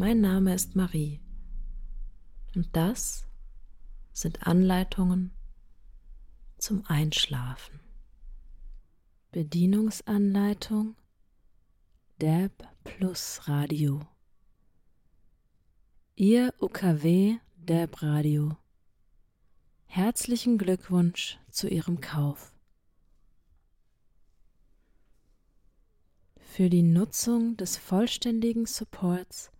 Mein Name ist Marie und das sind Anleitungen zum Einschlafen. Bedienungsanleitung DAB Plus Radio. Ihr UKW DAB Radio. Herzlichen Glückwunsch zu Ihrem Kauf. Für die Nutzung des vollständigen Supports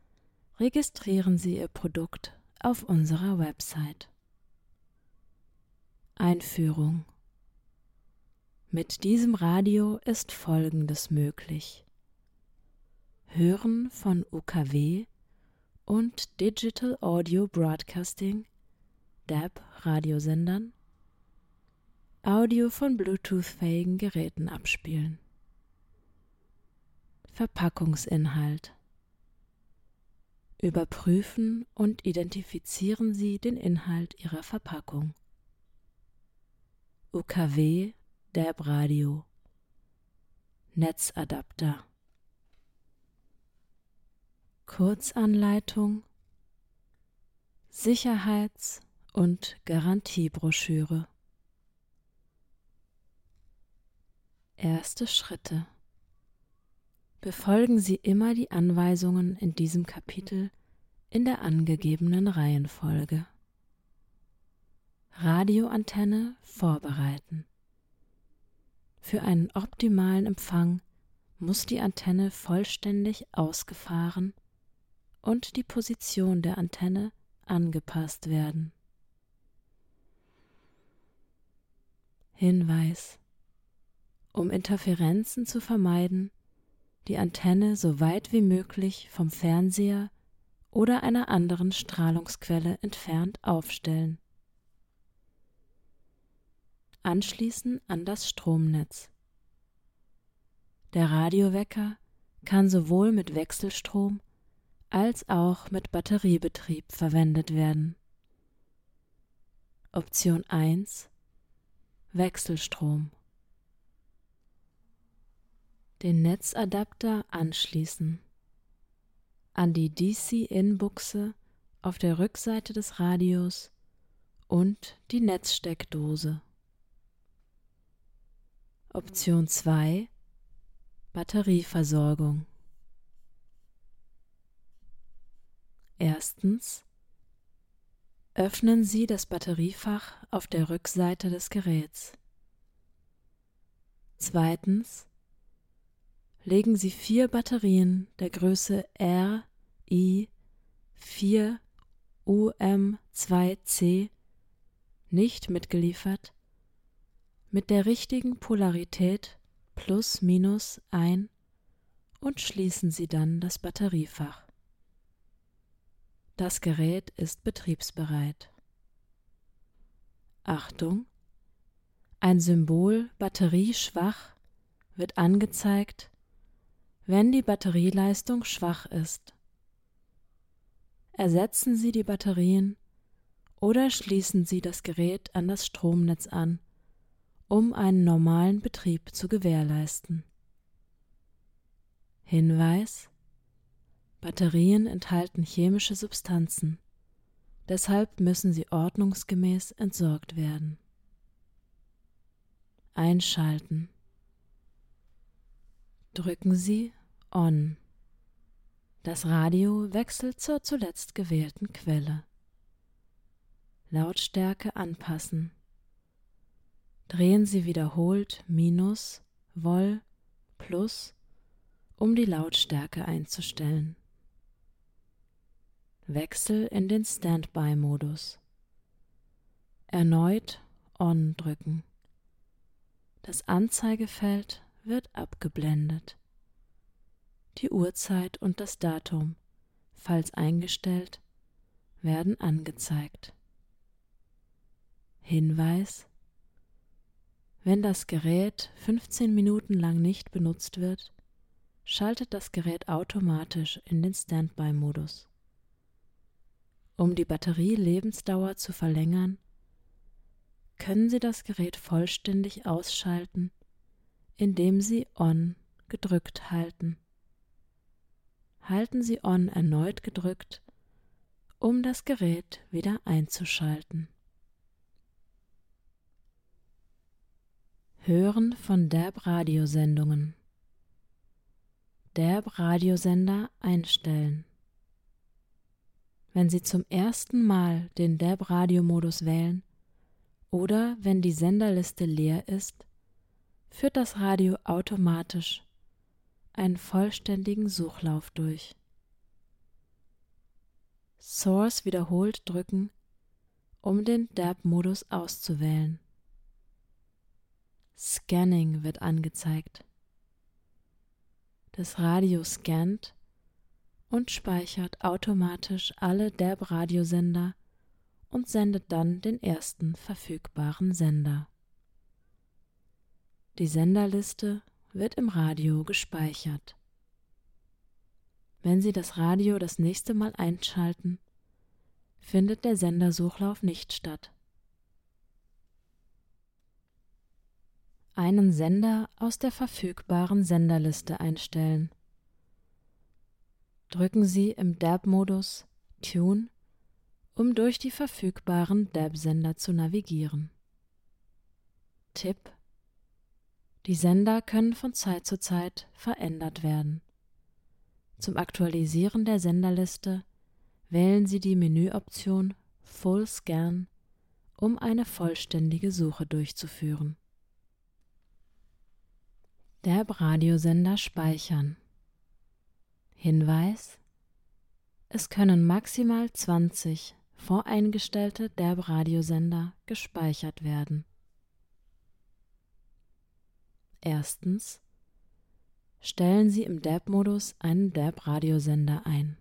registrieren Sie Ihr Produkt auf unserer Website. Einführung Mit diesem Radio ist Folgendes möglich. Hören von UKW und Digital Audio Broadcasting DAB Radiosendern Audio von Bluetooth-fähigen Geräten abspielen. Verpackungsinhalt Überprüfen und identifizieren Sie den Inhalt Ihrer Verpackung. UKW DAB Radio. Netzadapter. Kurzanleitung. Sicherheits- und Garantiebroschüre. Erste Schritte befolgen Sie immer die Anweisungen in diesem Kapitel in der angegebenen Reihenfolge. Radioantenne vorbereiten. Für einen optimalen Empfang muss die Antenne vollständig ausgefahren und die Position der Antenne angepasst werden. Hinweis Um Interferenzen zu vermeiden, die Antenne so weit wie möglich vom Fernseher oder einer anderen Strahlungsquelle entfernt aufstellen. Anschließen an das Stromnetz. Der Radiowecker kann sowohl mit Wechselstrom als auch mit Batteriebetrieb verwendet werden. Option 1 Wechselstrom den Netzadapter anschließen. An die DC-In-Buchse auf der Rückseite des Radios und die Netzsteckdose. Option 2 Batterieversorgung. Erstens Öffnen Sie das Batteriefach auf der Rückseite des Geräts. Zweitens legen Sie vier Batterien der Größe RI 4 UM2C nicht mitgeliefert mit der richtigen Polarität plus minus ein und schließen Sie dann das Batteriefach. Das Gerät ist betriebsbereit. Achtung! Ein Symbol batterieschwach wird angezeigt, wenn die Batterieleistung schwach ist. Ersetzen Sie die Batterien oder schließen Sie das Gerät an das Stromnetz an, um einen normalen Betrieb zu gewährleisten. Hinweis Batterien enthalten chemische Substanzen, deshalb müssen sie ordnungsgemäß entsorgt werden. Einschalten. Drücken Sie On. Das Radio wechselt zur zuletzt gewählten Quelle. Lautstärke anpassen. Drehen Sie wiederholt Minus, Vol, Plus, um die Lautstärke einzustellen. Wechsel in den Standby-Modus. Erneut On drücken. Das Anzeigefeld wird abgeblendet die Uhrzeit und das Datum ebenfalls eingestellt, werden angezeigt. Hinweis Wenn das Gerät 15 Minuten lang nicht benutzt wird, schaltet das Gerät automatisch in den Standby-Modus. Um die Batterielebensdauer zu verlängern, können Sie das Gerät vollständig ausschalten, indem Sie On gedrückt halten. Halten Sie On erneut gedrückt, um das Gerät wieder einzuschalten. Hören von DAB-Radiosendungen. DAB-Radiosender einstellen. Wenn Sie zum ersten Mal den DAB-Radiomodus wählen oder wenn die Senderliste leer ist, führt das Radio automatisch einen vollständigen Suchlauf durch. Source wiederholt drücken, um den DAB-Modus auszuwählen. Scanning wird angezeigt. Das Radio scannt und speichert automatisch alle DAB-Radiosender und sendet dann den ersten verfügbaren Sender. Die Senderliste wird im Radio gespeichert. Wenn Sie das Radio das nächste Mal einschalten, findet der Sendersuchlauf nicht statt. einen Sender aus der verfügbaren Senderliste einstellen. Drücken Sie im DAB-Modus Tune, um durch die verfügbaren DAB-Sender zu navigieren. Tipp Die Sender können von Zeit zu Zeit verändert werden. Zum Aktualisieren der Senderliste wählen Sie die Menüoption Full Scan, um eine vollständige Suche durchzuführen. DAB-Radiosender speichern. Hinweis: Es können maximal 20 voreingestellte DAB-Radiosender gespeichert werden. Erstens Stellen Sie im DAB-Modus einen DAB-Radiosender ein.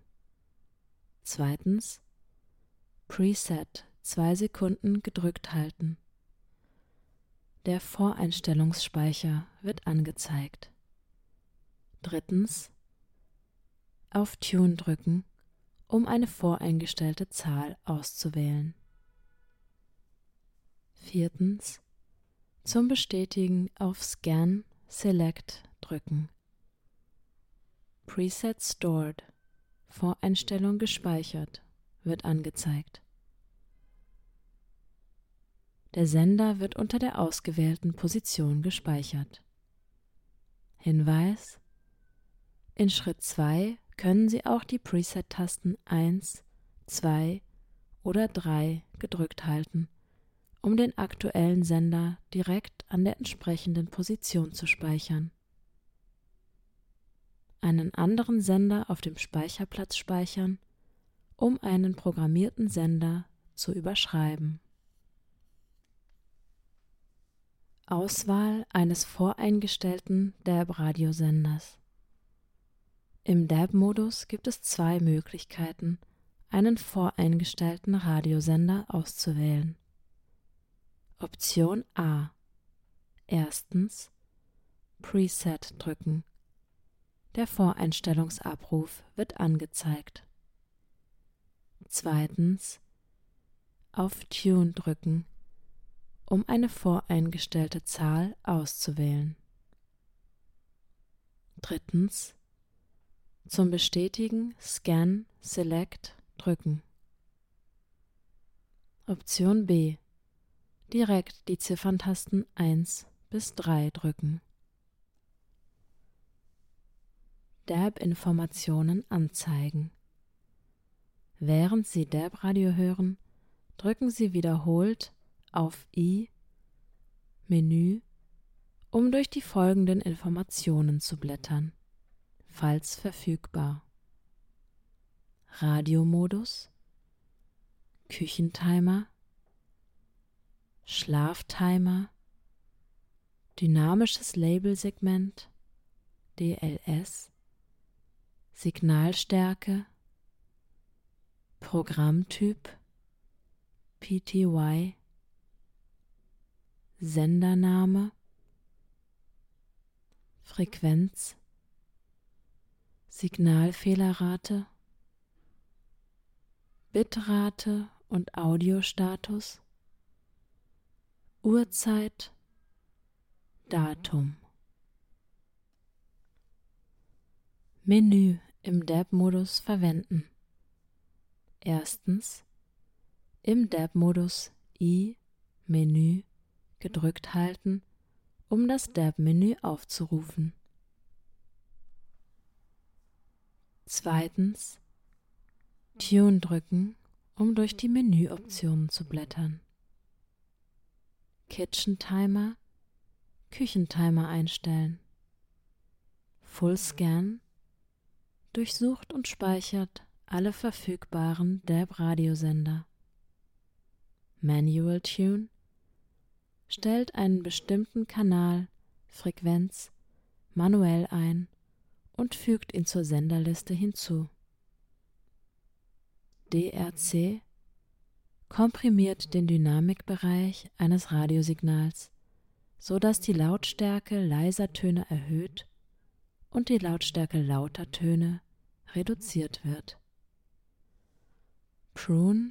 Zweitens Preset 2 Sekunden gedrückt halten. Der Voreinstellungsspeicher wird angezeigt. Drittens auf Tune drücken, um eine voreingestellte Zahl auszuwählen. Viertens zum Bestätigen auf Scan Select drücken. Preset Stored Voreinstellung gespeichert wird angezeigt. Der Sender wird unter der ausgewählten Position gespeichert. Hinweis In Schritt 2 können Sie auch die Preset-Tasten 1, 2 oder 3 gedrückt halten, um den aktuellen Sender direkt an der entsprechenden Position zu speichern. Einen anderen Sender auf dem Speicherplatz speichern, um einen programmierten Sender zu überschreiben. Auswahl eines voreingestellten DAB-Radiosenders. Im DAB-Modus gibt es zwei Möglichkeiten, einen voreingestellten Radiosender auszuwählen. Option A. Erstens Preset drücken. Der Voreinstellungsabruf wird angezeigt. Zweitens auf Tune drücken um eine voreingestellte Zahl auszuwählen. Drittens. Zum Bestätigen Scan Select drücken. Option B. Direkt die Zifferntasten 1 bis 3 drücken. DAB-Informationen anzeigen. Während Sie DAB-Radio hören, drücken Sie wiederholt auf I Menü, um durch die folgenden Informationen zu blättern, falls verfügbar. Radiomodus, Küchentimer, Schlaftimer, dynamisches Labelsegment, DLS, Signalstärke, Programmtyp PTY Sendername Frequenz Signalfehlerrate Bitrate und Audiostatus Uhrzeit Datum Menü im DAB-Modus verwenden. Erstens im DAB-Modus I Menü gedrückt halten, um das DAB-Menü aufzurufen. Zweitens Tune drücken, um durch die Menüoptionen zu blättern. Kitchen Timer, Küchentimer einstellen. Full Scan durchsucht und speichert alle verfügbaren DAB-Radiosender. Manual Tune stellt einen bestimmten Kanal, Frequenz manuell ein und fügt ihn zur Senderliste hinzu. DRC komprimiert den Dynamikbereich eines Radiosignals, so dass die Lautstärke leiser Töne erhöht und die Lautstärke lauter Töne reduziert wird. Prune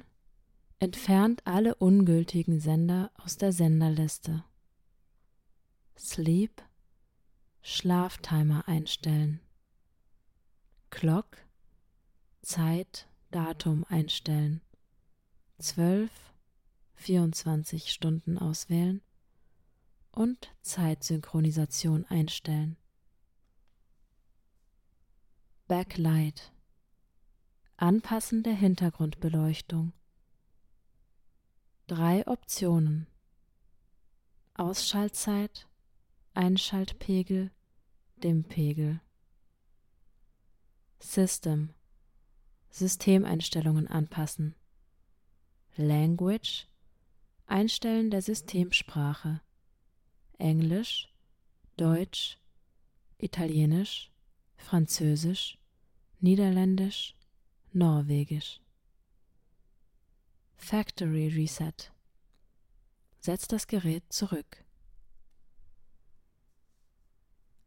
entfernt alle ungültigen Sender aus der Senderliste. Sleep Schlaftimer einstellen. Clock Zeit, Datum einstellen. 12, 24 Stunden auswählen und Zeitsynchronisation einstellen. Backlight. Anpassen der Hintergrundbeleuchtung. Drei Optionen. Ausschaltzeit, Einschaltpegel, Dimmpegel System. Systemeinstellungen anpassen Language Einstellen der Systemsprache Englisch, Deutsch, Italienisch, Französisch, Niederländisch, Norwegisch. Factory Reset. Setzt das Gerät zurück.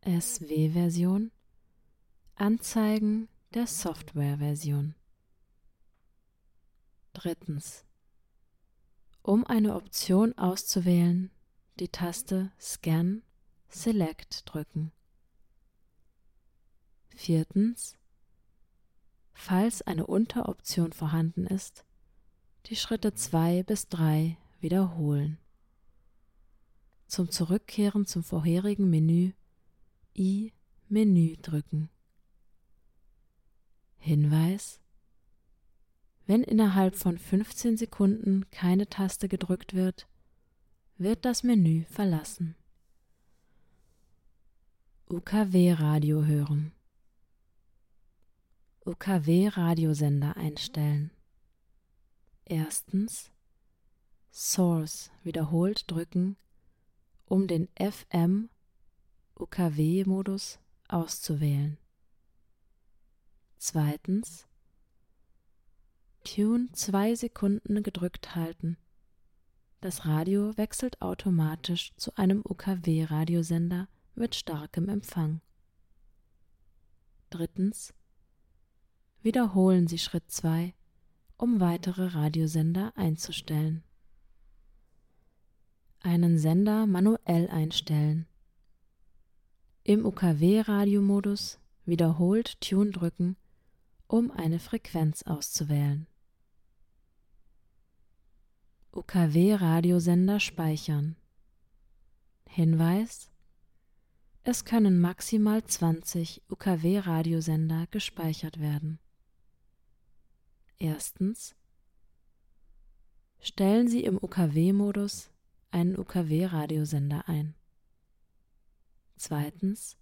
SW-Version. Anzeigen der Software-Version. Drittens. Um eine Option auszuwählen, die Taste Scan Select drücken. Viertens. Falls eine Unteroption vorhanden ist, die Schritte 2 bis 3 wiederholen. Zum Zurückkehren zum vorherigen Menü I Menü drücken. Hinweis Wenn innerhalb von 15 Sekunden keine Taste gedrückt wird, wird das Menü verlassen. UKW-Radio hören. UKW-Radiosender einstellen. Erstens Source wiederholt drücken, um den FM UKW-Modus auszuwählen. Zweitens Tune zwei Sekunden gedrückt halten. Das Radio wechselt automatisch zu einem UKW-Radiosender mit starkem Empfang. Drittens Wiederholen Sie Schritt 2 um weitere Radiosender einzustellen. Einen Sender manuell einstellen. Im UKW-Radiomodus wiederholt Tune drücken, um eine Frequenz auszuwählen. UKW-Radiosender speichern. Hinweis es können maximal 20 UKW-Radiosender gespeichert werden. Erstens Stellen Sie im UKW-Modus einen UKW-Radiosender ein. Zweitens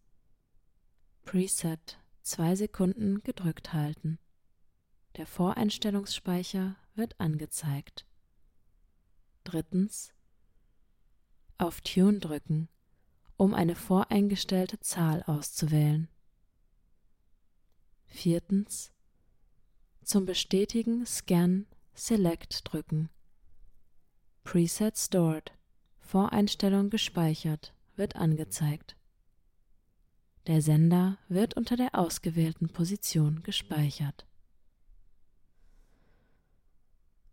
Preset zwei Sekunden gedrückt halten. Der Voreinstellungsspeicher wird angezeigt. Drittens Auf Tune drücken, um eine voreingestellte Zahl auszuwählen. Viertens Zum Bestätigen Scan Select drücken. Preset Stored Voreinstellung gespeichert wird angezeigt. Der Sender wird unter der ausgewählten Position gespeichert.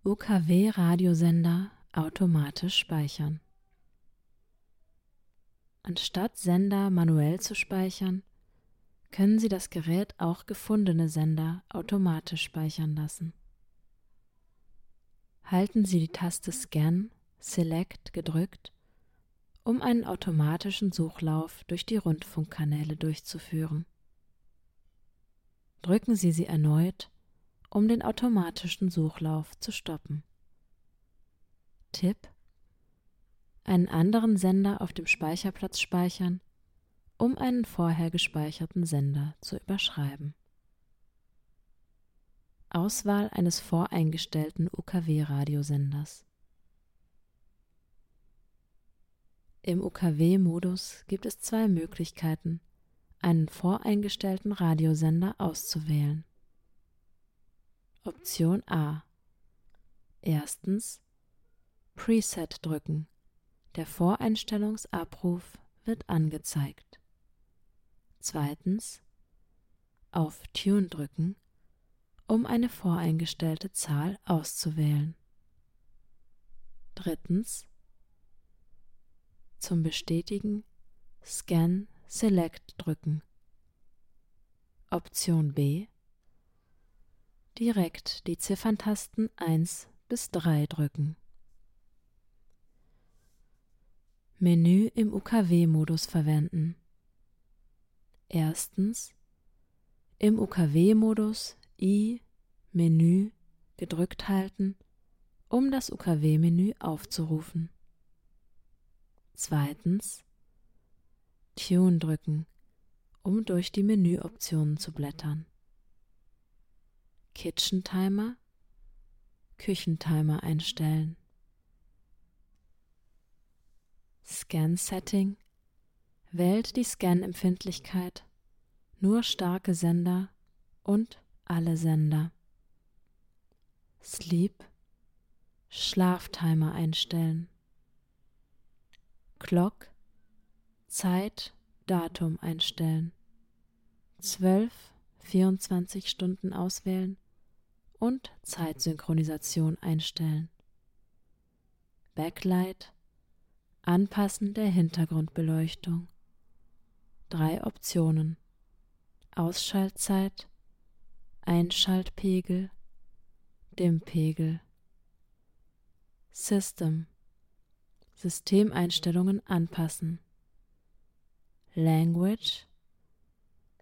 UKW-Radiosender automatisch speichern. Anstatt Sender manuell zu speichern, können Sie das Gerät auch gefundene Sender automatisch speichern lassen. Halten Sie die Taste Scan Select gedrückt, um einen automatischen Suchlauf durch die Rundfunkkanäle durchzuführen. Drücken Sie sie erneut, um den automatischen Suchlauf zu stoppen. Tipp einen anderen Sender auf dem Speicherplatz speichern, um einen vorher gespeicherten Sender zu überschreiben. Auswahl eines voreingestellten UKW-Radiosenders. Im UKW-Modus gibt es zwei Möglichkeiten, einen voreingestellten Radiosender auszuwählen. Option A. Erstens Preset drücken. Der Voreinstellungsabruf wird angezeigt. Zweitens auf Tune drücken, um eine voreingestellte Zahl auszuwählen. Drittens zum Bestätigen Scan Select drücken. Option B direkt die Zifferntasten 1 bis 3 drücken. Menü im UKW-Modus verwenden. Erstens im UKW-Modus I Menü gedrückt halten, um das UKW-Menü aufzurufen. Zweitens Tune drücken, um durch die Menüoptionen zu blättern. Kitchen Timer, Küchentimer einstellen. Scan Setting wählt die Scan-Empfindlichkeit, nur starke Sender und alle Sender. Sleep, Schlaftimer einstellen. Clock, Zeit, Datum einstellen. 12, 24 Stunden auswählen und Zeitsynchronisation einstellen. Backlight, Anpassen der Hintergrundbeleuchtung. Drei Optionen. Ausschaltzeit, Einschaltpegel, Dimmpegel. System Systemeinstellungen anpassen. Language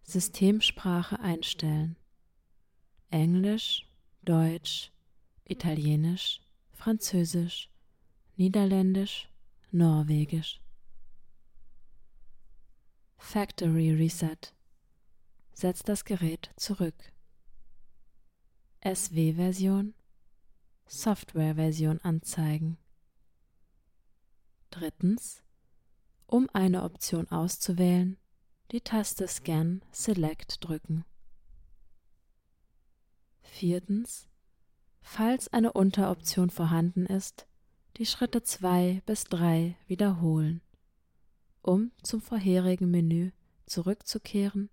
Systemsprache einstellen. Englisch, Deutsch, Italienisch, Französisch, Niederländisch, Norwegisch. Factory Reset setzt das Gerät zurück. SW-Version Software-Version anzeigen. Drittens, um eine Option auszuwählen, die Taste Scan Select drücken. Viertens, falls eine Unteroption vorhanden ist, die Schritte 2 bis 3 wiederholen. Um zum vorherigen Menü zurückzukehren,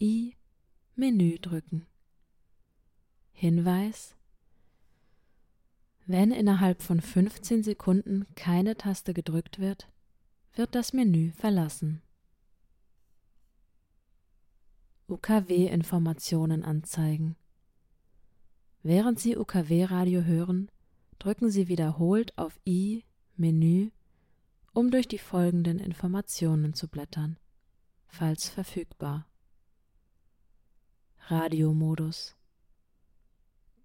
I Menü drücken. Hinweis wenn innerhalb von 15 Sekunden keine Taste gedrückt wird, wird das Menü verlassen. UKW-Informationen anzeigen. Während Sie UKW-Radio hören, drücken Sie wiederholt auf I Menü, um durch die folgenden Informationen zu blättern, falls verfügbar. Radiomodus.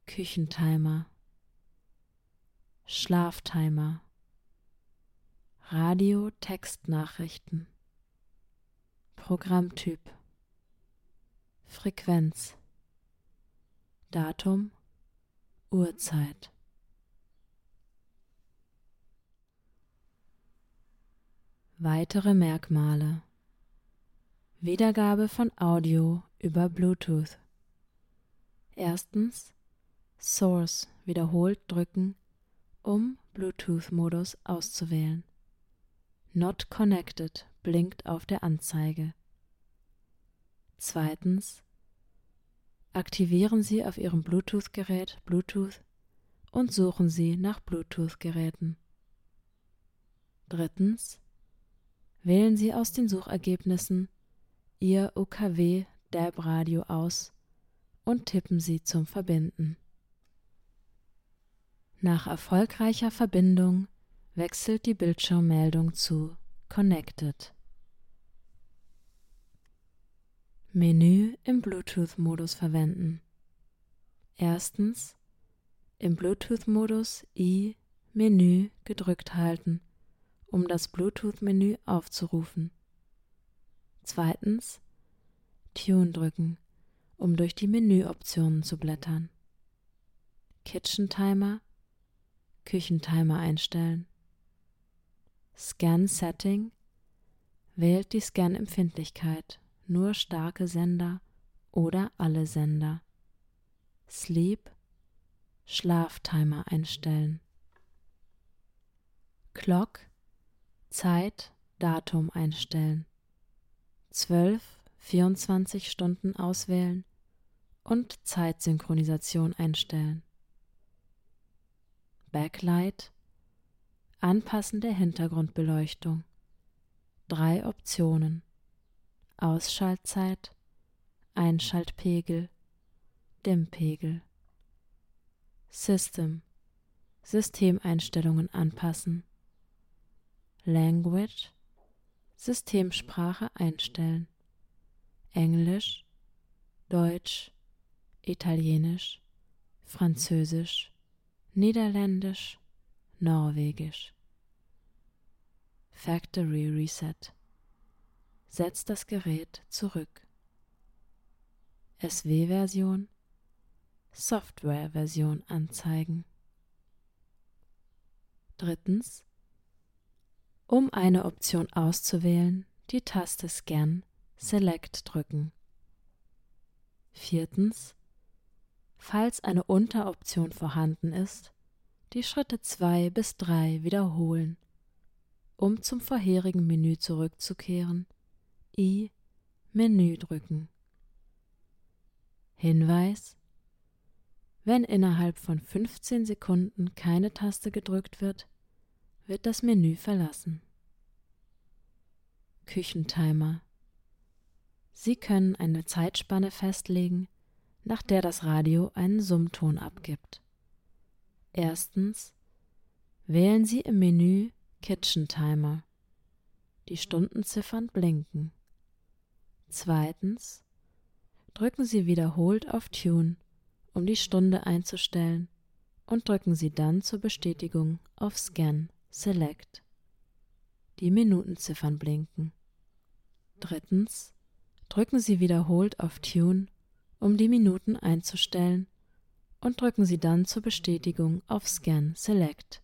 Küchentimer. Schlaftimer. Radio-Textnachrichten. Programmtyp. Frequenz. Datum. Uhrzeit Weitere Merkmale Wiedergabe von Audio über Bluetooth Erstens Source wiederholt drücken, um Bluetooth-Modus auszuwählen. Not Connected blinkt auf der Anzeige. Zweitens aktivieren Sie auf Ihrem Bluetooth-Gerät Bluetooth und suchen Sie nach Bluetooth-Geräten. Drittens wählen Sie aus den Suchergebnissen Ihr UKW DAB Radio aus und tippen Sie zum Verbinden. Nach erfolgreicher Verbindung wechselt die Bildschirmmeldung zu Connected. Menü im Bluetooth-Modus verwenden. Erstens im Bluetooth-Modus I Menü gedrückt halten, um das Bluetooth-Menü aufzurufen. Zweitens Tune drücken, um durch die Menüoptionen zu blättern. Kitchen Timer, Küchentimer einstellen. Scan Setting wählt die Scan-Empfindlichkeit, nur starke Sender oder alle Sender. Sleep Schlaftimer einstellen. Clock Zeit, Datum einstellen. 12, 24 Stunden auswählen und Zeitsynchronisation einstellen. Backlight Anpassen der Hintergrundbeleuchtung. Drei Optionen. Ausschaltzeit, Einschaltpegel, Dimmpegel. System Systemeinstellungen anpassen. Language Systemsprache einstellen. Englisch, Deutsch, Italienisch, Französisch, Niederländisch, Norwegisch. Factory Reset. Setzt das Gerät zurück. SW-Version, Software-Version anzeigen. Drittens. Um eine Option auszuwählen, die Taste Scan Select drücken. Viertens. Falls eine Unteroption vorhanden ist, die Schritte 2 bis 3 wiederholen. Um zum vorherigen Menü zurückzukehren, I Menü drücken. Hinweis Wenn innerhalb von 15 Sekunden keine Taste gedrückt wird, wird das Menü verlassen. Küchentimer Sie können eine Zeitspanne festlegen, nach der das Radio einen Summton abgibt. Erstens wählen Sie im Menü Kitchen Timer. Die Stundenziffern blinken. Zweitens drücken Sie wiederholt auf Tune, um die Stunde einzustellen, und drücken Sie dann zur Bestätigung auf Scan Select. Die Minutenziffern blinken. Drittens drücken Sie wiederholt auf Tune, um die Minuten einzustellen und drücken Sie dann zur Bestätigung auf Scan Select.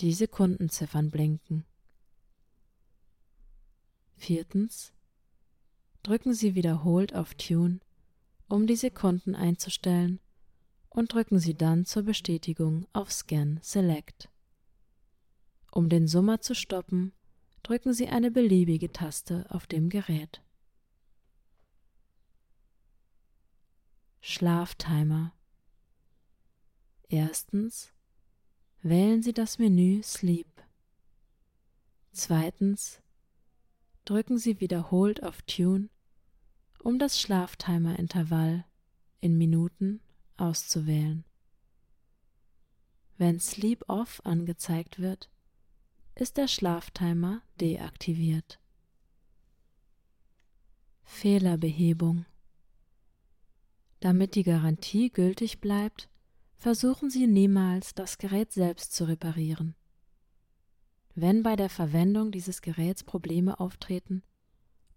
Die Sekundenziffern blinken. Viertens. Drücken Sie wiederholt auf Tune, um die Sekunden einzustellen und drücken Sie dann zur Bestätigung auf Scan Select. Um den Summer zu stoppen, drücken Sie eine beliebige Taste auf dem Gerät. Schlaftimer Erstens wählen Sie das Menü Sleep. Zweitens drücken Sie wiederholt auf Tune, um das Schlaftimer-Intervall in Minuten auszuwählen. Wenn Sleep Off angezeigt wird, ist der Schlaftimer deaktiviert. Fehlerbehebung Damit die Garantie gültig bleibt, versuchen Sie niemals, das Gerät selbst zu reparieren. Wenn bei der Verwendung dieses Geräts Probleme auftreten,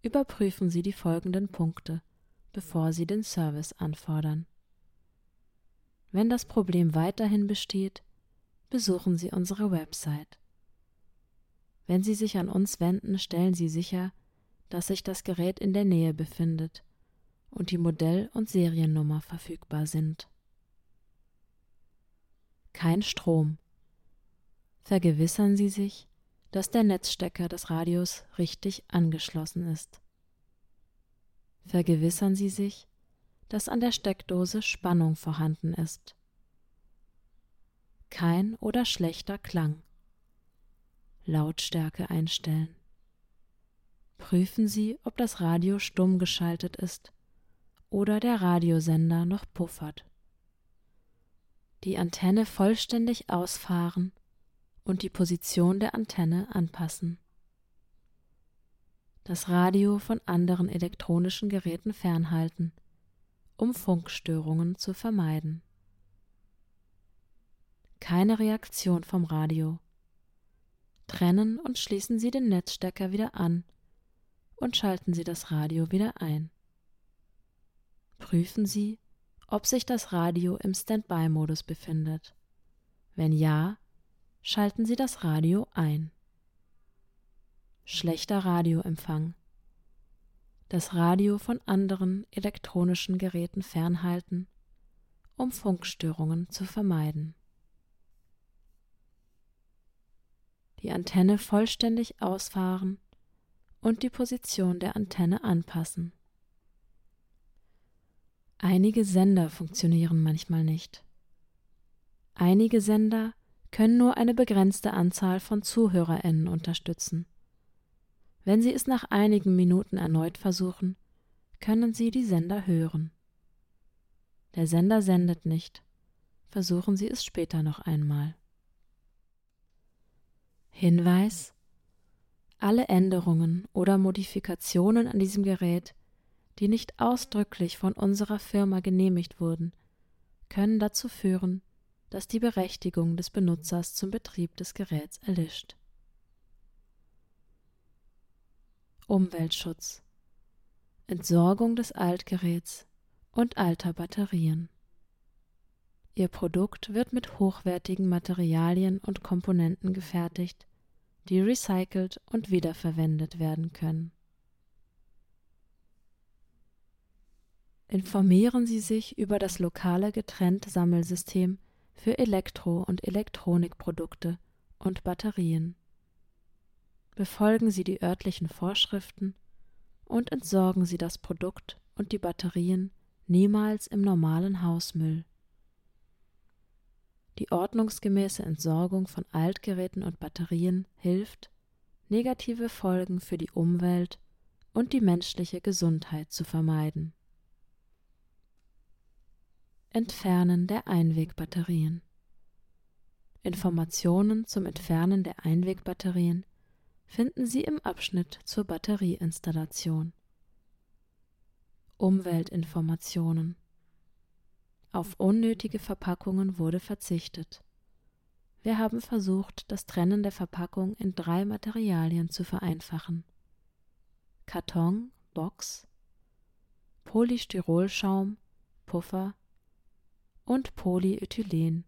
überprüfen Sie die folgenden Punkte, bevor Sie den Service anfordern. Wenn das Problem weiterhin besteht, besuchen Sie unsere Website. Wenn Sie sich an uns wenden, stellen Sie sicher, dass sich das Gerät in der Nähe befindet und die Modell- und Seriennummer verfügbar sind. Kein Strom. Vergewissern Sie sich, dass der Netzstecker des Radios richtig angeschlossen ist. Vergewissern Sie sich, dass an der Steckdose Spannung vorhanden ist. Kein oder schlechter Klang. Lautstärke einstellen. Prüfen Sie, ob das Radio stumm geschaltet ist oder der Radiosender noch puffert. Die Antenne vollständig ausfahren und die Position der Antenne anpassen. Das Radio von anderen elektronischen Geräten fernhalten, um Funkstörungen zu vermeiden. Keine Reaktion vom Radio. Trennen und schließen Sie den Netzstecker wieder an und schalten Sie das Radio wieder ein. Prüfen Sie, ob sich das Radio im Standby-Modus befindet. Wenn ja, schalten Sie das Radio ein. Schlechter Radioempfang. Das Radio von anderen elektronischen Geräten fernhalten, um Funkstörungen zu vermeiden. Die Antenne vollständig ausfahren und die Position der Antenne anpassen. Einige Sender funktionieren manchmal nicht. Einige Sender können nur eine begrenzte Anzahl von Zuhörerinnen unterstützen. Wenn Sie es nach einigen Minuten erneut versuchen, können Sie die Sender hören. Der Sender sendet nicht. Versuchen Sie es später noch einmal. Hinweis alle Änderungen oder Modifikationen an diesem Gerät, die nicht ausdrücklich von unserer Firma genehmigt wurden, können dazu führen, dass die Berechtigung des Benutzers zum Betrieb des Geräts erlischt. Umweltschutz Entsorgung des Altgeräts und alter Batterien. Ihr Produkt wird mit hochwertigen Materialien und Komponenten gefertigt, die recycelt und wiederverwendet werden können. Informieren Sie sich über das lokale Getrenntsammelsystem für Elektro- und Elektronikprodukte und Batterien. Befolgen Sie die örtlichen Vorschriften und entsorgen Sie das Produkt und die Batterien niemals im normalen Hausmüll. Die ordnungsgemäße Entsorgung von Altgeräten und Batterien hilft, negative Folgen für die Umwelt und die menschliche Gesundheit zu vermeiden. Entfernen der Einwegbatterien Informationen zum Entfernen der Einwegbatterien finden Sie im Abschnitt zur Batterieinstallation. Umweltinformationen auf unnötige Verpackungen wurde verzichtet. Wir haben versucht, das Trennen der Verpackung in drei Materialien zu vereinfachen. Karton, Box, Polystyrolschaum, Puffer und Polyethylen,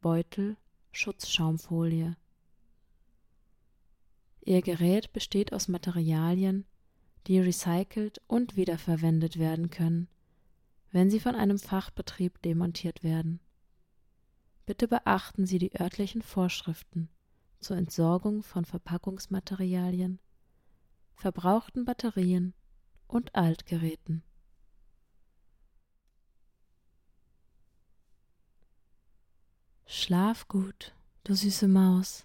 Beutel, Schutzschaumfolie. Ihr Gerät besteht aus Materialien, die recycelt und wiederverwendet werden können wenn sie von einem Fachbetrieb demontiert werden. Bitte beachten Sie die örtlichen Vorschriften zur Entsorgung von Verpackungsmaterialien, verbrauchten Batterien und Altgeräten. Schlaf gut, du süße Maus.